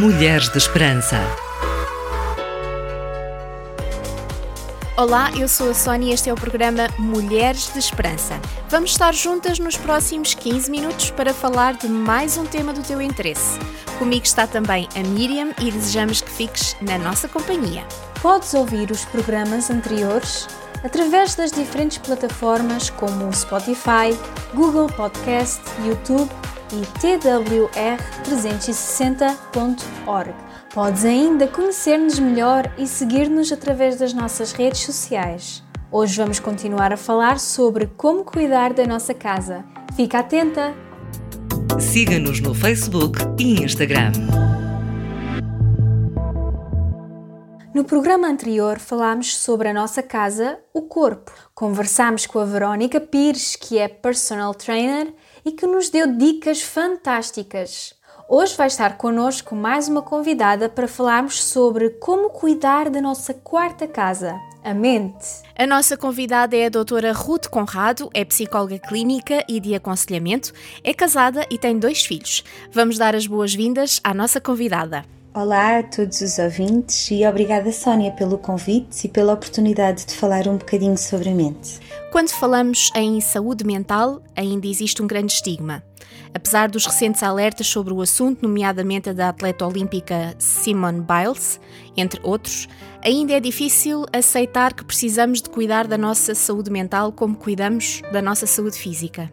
Mulheres de Esperança. Olá, eu sou a Sónia e este é o programa Mulheres de Esperança. Vamos estar juntas nos próximos 15 minutos para falar de mais um tema do teu interesse. Comigo está também a Miriam e desejamos que fiques na nossa companhia. Podes ouvir os programas anteriores através das diferentes plataformas como Spotify, Google Podcast, YouTube e twr360.org. Podes ainda conhecer-nos melhor e seguir-nos através das nossas redes sociais. Hoje vamos continuar a falar sobre como cuidar da nossa casa. Fica atenta! Siga-nos no Facebook e Instagram. No programa anterior falámos sobre a nossa casa, o corpo. Conversámos com a Verónica Pires, que é personal trainer e que nos deu dicas fantásticas. Hoje vai estar connosco mais uma convidada para falarmos sobre como cuidar da nossa quarta casa, a mente. A nossa convidada é a doutora Ruth Conrado, é psicóloga clínica e de aconselhamento, é casada e tem dois filhos. Vamos dar as boas-vindas à nossa convidada. Olá a todos os ouvintes e obrigada Sónia pelo convite e pela oportunidade de falar um bocadinho sobre a mente. Quando falamos em saúde mental, ainda existe um grande estigma. Apesar dos recentes alertas sobre o assunto, nomeadamente a da atleta olímpica Simone Biles, entre outros, ainda é difícil aceitar que precisamos de cuidar da nossa saúde mental como cuidamos da nossa saúde física.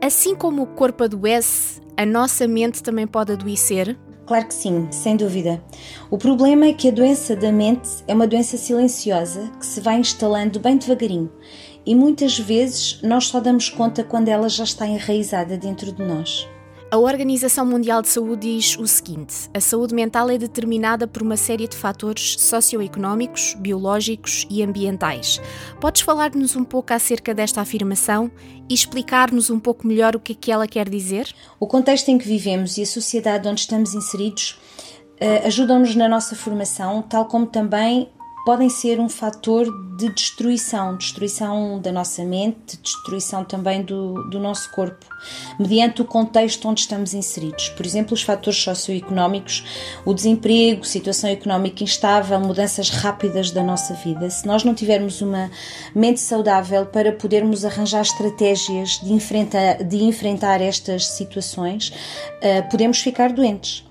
Assim como o corpo adoece, a nossa mente também pode adoecer Claro que sim, sem dúvida. O problema é que a doença da mente é uma doença silenciosa que se vai instalando bem devagarinho e muitas vezes nós só damos conta quando ela já está enraizada dentro de nós. A Organização Mundial de Saúde diz o seguinte: a saúde mental é determinada por uma série de fatores socioeconómicos, biológicos e ambientais. Podes falar-nos um pouco acerca desta afirmação e explicar-nos um pouco melhor o que é que ela quer dizer? O contexto em que vivemos e a sociedade onde estamos inseridos uh, ajudam-nos na nossa formação, tal como também podem ser um fator de destruição, destruição da nossa mente, destruição também do, do nosso corpo, mediante o contexto onde estamos inseridos. Por exemplo, os fatores socioeconómicos, o desemprego, situação económica instável, mudanças rápidas da nossa vida. Se nós não tivermos uma mente saudável para podermos arranjar estratégias de enfrentar, de enfrentar estas situações, uh, podemos ficar doentes.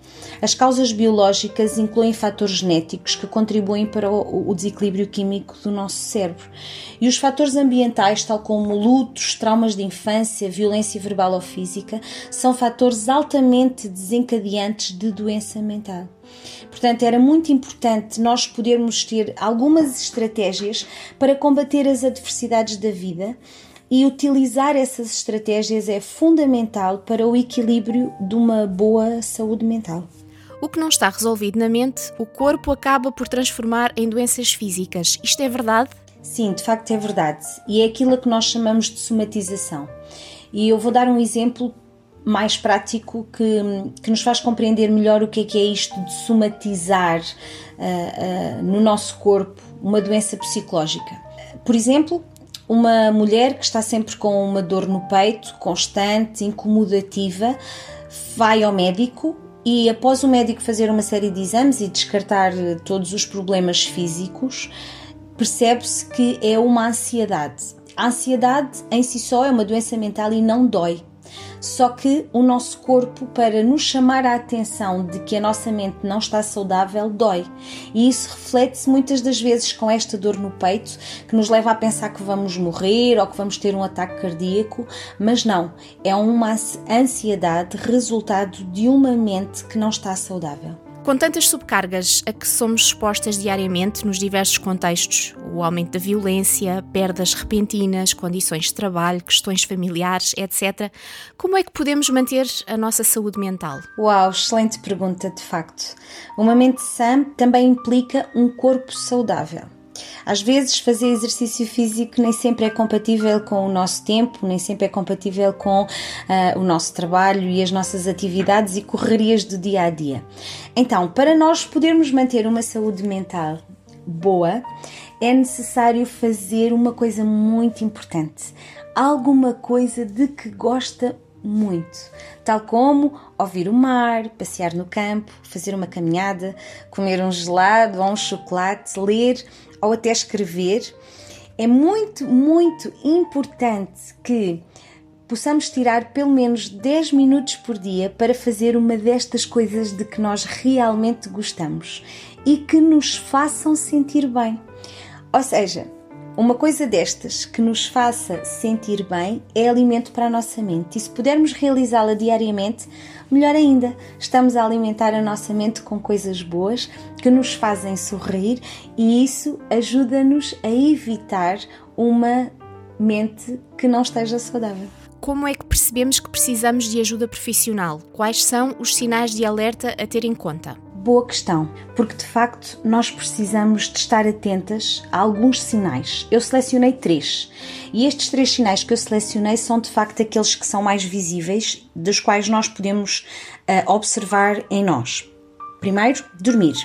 As causas biológicas incluem fatores genéticos que contribuem para o desequilíbrio químico do nosso cérebro. E os fatores ambientais, tal como lutos, traumas de infância, violência verbal ou física, são fatores altamente desencadeantes de doença mental. Portanto, era muito importante nós podermos ter algumas estratégias para combater as adversidades da vida e utilizar essas estratégias é fundamental para o equilíbrio de uma boa saúde mental. O que não está resolvido na mente, o corpo acaba por transformar em doenças físicas. Isto é verdade? Sim, de facto é verdade. E é aquilo que nós chamamos de somatização. E eu vou dar um exemplo mais prático que, que nos faz compreender melhor o que é que é isto de somatizar uh, uh, no nosso corpo uma doença psicológica. Por exemplo, uma mulher que está sempre com uma dor no peito, constante, incomodativa, vai ao médico e após o médico fazer uma série de exames e descartar eh, todos os problemas físicos, percebe-se que é uma ansiedade. A ansiedade em si só é uma doença mental e não dói. Só que o nosso corpo, para nos chamar a atenção de que a nossa mente não está saudável, dói. E isso reflete-se muitas das vezes com esta dor no peito, que nos leva a pensar que vamos morrer ou que vamos ter um ataque cardíaco, mas não, é uma ansiedade resultado de uma mente que não está saudável. Com tantas subcargas a que somos expostas diariamente nos diversos contextos, o aumento da violência, perdas repentinas, condições de trabalho, questões familiares, etc., como é que podemos manter a nossa saúde mental? Uau, excelente pergunta, de facto. Uma mente sã também implica um corpo saudável. Às vezes, fazer exercício físico nem sempre é compatível com o nosso tempo, nem sempre é compatível com uh, o nosso trabalho e as nossas atividades e correrias do dia a dia. Então, para nós podermos manter uma saúde mental boa, é necessário fazer uma coisa muito importante. Alguma coisa de que gosta muito, tal como ouvir o mar, passear no campo, fazer uma caminhada, comer um gelado ou um chocolate, ler ou até escrever. É muito, muito importante que possamos tirar pelo menos 10 minutos por dia para fazer uma destas coisas de que nós realmente gostamos e que nos façam sentir bem. Ou seja, uma coisa destas que nos faça sentir bem é alimento para a nossa mente e se pudermos realizá-la diariamente, melhor ainda, estamos a alimentar a nossa mente com coisas boas que nos fazem sorrir e isso ajuda-nos a evitar uma mente que não esteja saudável. Como é que percebemos que precisamos de ajuda profissional? Quais são os sinais de alerta a ter em conta? Boa questão, porque de facto nós precisamos de estar atentas a alguns sinais. Eu selecionei três e estes três sinais que eu selecionei são de facto aqueles que são mais visíveis, dos quais nós podemos uh, observar em nós. Primeiro, dormir.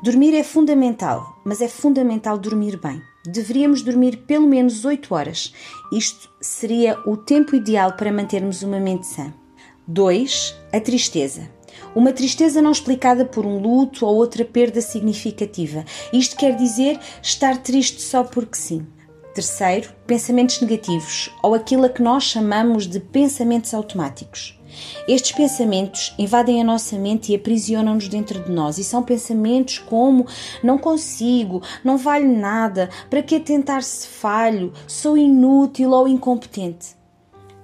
Dormir é fundamental, mas é fundamental dormir bem. Deveríamos dormir pelo menos 8 horas. Isto seria o tempo ideal para mantermos uma mente sã. 2. A tristeza. Uma tristeza não explicada por um luto ou outra perda significativa. Isto quer dizer estar triste só porque sim. Terceiro, pensamentos negativos, ou aquilo a que nós chamamos de pensamentos automáticos. Estes pensamentos invadem a nossa mente e aprisionam-nos dentro de nós, e são pensamentos como não consigo, não vale nada, para que tentar se falho, sou inútil ou incompetente.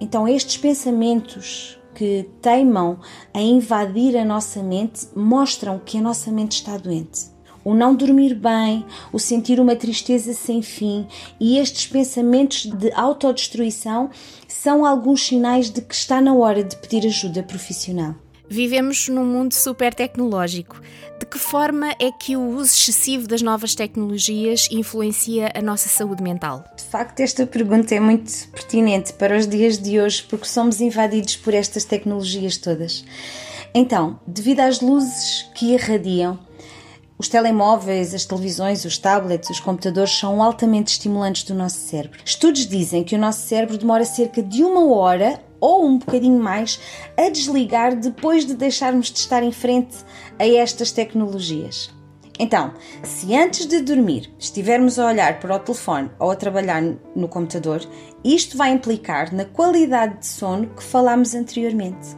Então, estes pensamentos que teimam a invadir a nossa mente mostram que a nossa mente está doente. O não dormir bem, o sentir uma tristeza sem fim e estes pensamentos de autodestruição são alguns sinais de que está na hora de pedir ajuda profissional. Vivemos num mundo super tecnológico. De que forma é que o uso excessivo das novas tecnologias influencia a nossa saúde mental? De facto, esta pergunta é muito pertinente para os dias de hoje porque somos invadidos por estas tecnologias todas. Então, devido às luzes que irradiam, os telemóveis, as televisões, os tablets, os computadores são altamente estimulantes do nosso cérebro. Estudos dizem que o nosso cérebro demora cerca de uma hora ou um bocadinho mais a desligar depois de deixarmos de estar em frente a estas tecnologias. Então, se antes de dormir estivermos a olhar para o telefone ou a trabalhar no computador, isto vai implicar na qualidade de sono que falámos anteriormente.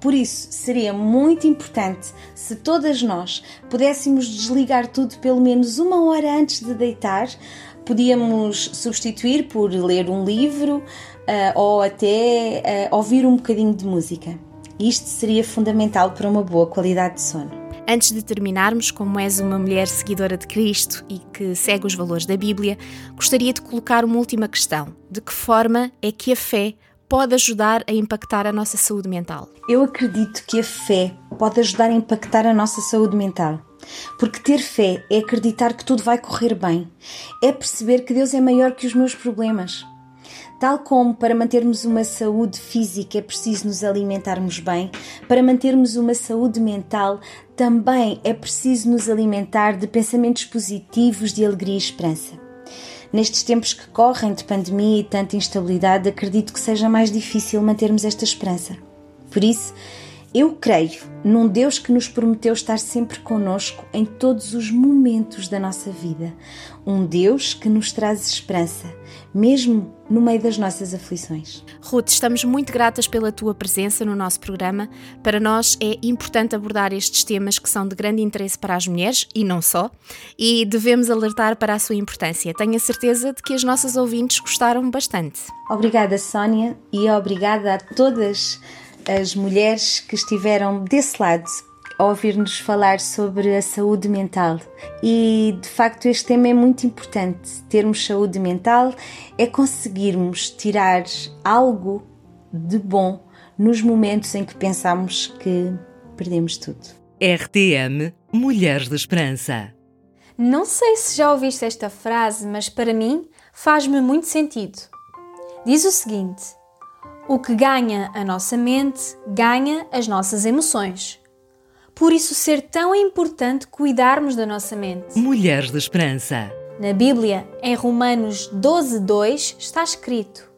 Por isso, seria muito importante se todas nós pudéssemos desligar tudo pelo menos uma hora antes de deitar. Podíamos substituir por ler um livro uh, ou até uh, ouvir um bocadinho de música. Isto seria fundamental para uma boa qualidade de sono. Antes de terminarmos, como és uma mulher seguidora de Cristo e que segue os valores da Bíblia, gostaria de colocar uma última questão: de que forma é que a fé pode ajudar a impactar a nossa saúde mental? Eu acredito que a fé pode ajudar a impactar a nossa saúde mental. Porque ter fé é acreditar que tudo vai correr bem, é perceber que Deus é maior que os meus problemas. Tal como para mantermos uma saúde física é preciso nos alimentarmos bem, para mantermos uma saúde mental também é preciso nos alimentar de pensamentos positivos, de alegria e esperança. Nestes tempos que correm de pandemia e tanta instabilidade, acredito que seja mais difícil mantermos esta esperança. Por isso, eu creio num Deus que nos prometeu estar sempre conosco em todos os momentos da nossa vida. Um Deus que nos traz esperança, mesmo no meio das nossas aflições. Ruth, estamos muito gratas pela tua presença no nosso programa. Para nós é importante abordar estes temas que são de grande interesse para as mulheres e não só, e devemos alertar para a sua importância. Tenho a certeza de que as nossas ouvintes gostaram bastante. Obrigada, Sónia, e obrigada a todas as mulheres que estiveram desse lado a ouvir-nos falar sobre a saúde mental. E de facto, este tema é muito importante. Termos saúde mental é conseguirmos tirar algo de bom nos momentos em que pensamos que perdemos tudo. RTM Mulheres de Esperança. Não sei se já ouviste esta frase, mas para mim faz-me muito sentido. Diz o seguinte: O que ganha a nossa mente ganha as nossas emoções. Por isso ser tão importante cuidarmos da nossa mente. Mulheres de Esperança. Na Bíblia, em Romanos 12:2, está escrito: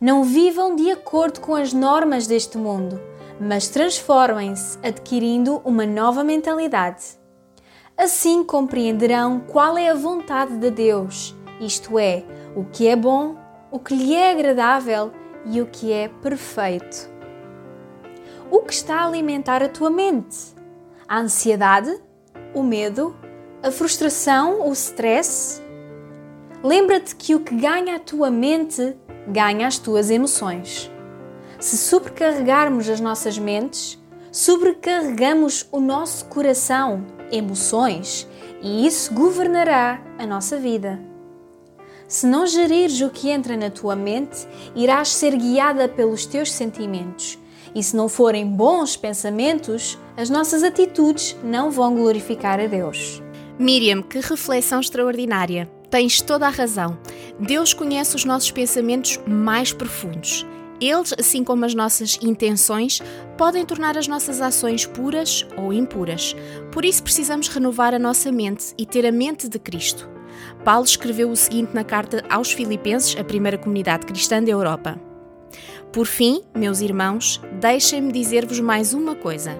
Não vivam de acordo com as normas deste mundo, mas transformem-se adquirindo uma nova mentalidade. Assim compreenderão qual é a vontade de Deus, isto é, o que é bom, o que lhe é agradável e o que é perfeito. O que está a alimentar a tua mente? A ansiedade? O medo? A frustração? O stress? Lembra-te que o que ganha a tua mente ganha as tuas emoções. Se sobrecarregarmos as nossas mentes, sobrecarregamos o nosso coração, emoções, e isso governará a nossa vida. Se não gerires o que entra na tua mente, irás ser guiada pelos teus sentimentos. E se não forem bons pensamentos, as nossas atitudes não vão glorificar a Deus. Miriam, que reflexão extraordinária! Tens toda a razão. Deus conhece os nossos pensamentos mais profundos. Eles, assim como as nossas intenções, podem tornar as nossas ações puras ou impuras. Por isso precisamos renovar a nossa mente e ter a mente de Cristo. Paulo escreveu o seguinte na carta aos Filipenses, a primeira comunidade cristã da Europa: Por fim, meus irmãos, deixem-me dizer-vos mais uma coisa.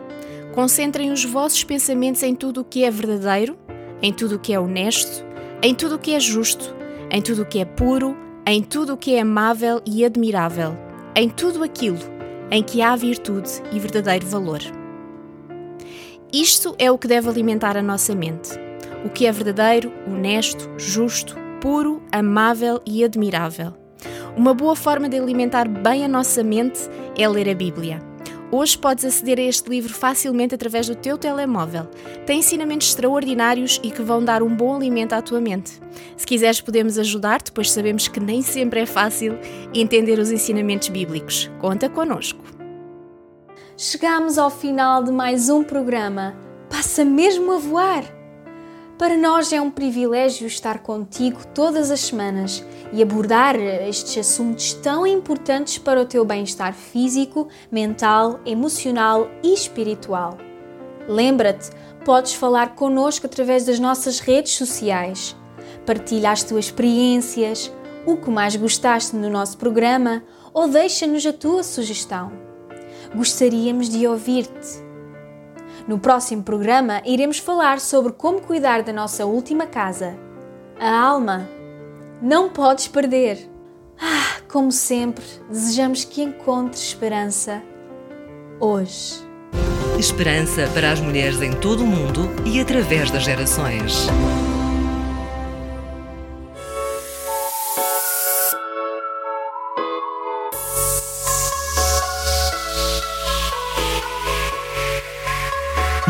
Concentrem os vossos pensamentos em tudo o que é verdadeiro, em tudo o que é honesto, em tudo o que é justo, em tudo o que é puro, em tudo o que é amável e admirável, em tudo aquilo em que há virtude e verdadeiro valor. Isto é o que deve alimentar a nossa mente. O que é verdadeiro, honesto, justo, puro, amável e admirável. Uma boa forma de alimentar bem a nossa mente é ler a Bíblia. Hoje podes aceder a este livro facilmente através do teu telemóvel. Tem ensinamentos extraordinários e que vão dar um bom alimento à tua mente. Se quiseres, podemos ajudar-te, pois sabemos que nem sempre é fácil entender os ensinamentos bíblicos. Conta connosco. Chegamos ao final de mais um programa. Passa mesmo a voar! Para nós é um privilégio estar contigo todas as semanas e abordar estes assuntos tão importantes para o teu bem-estar físico, mental, emocional e espiritual. Lembra-te, podes falar connosco através das nossas redes sociais. Partilha as tuas experiências, o que mais gostaste no nosso programa ou deixa-nos a tua sugestão. Gostaríamos de ouvir-te. No próximo programa, iremos falar sobre como cuidar da nossa última casa, a alma. Não podes perder! Ah, como sempre, desejamos que encontres esperança hoje. Esperança para as mulheres em todo o mundo e através das gerações.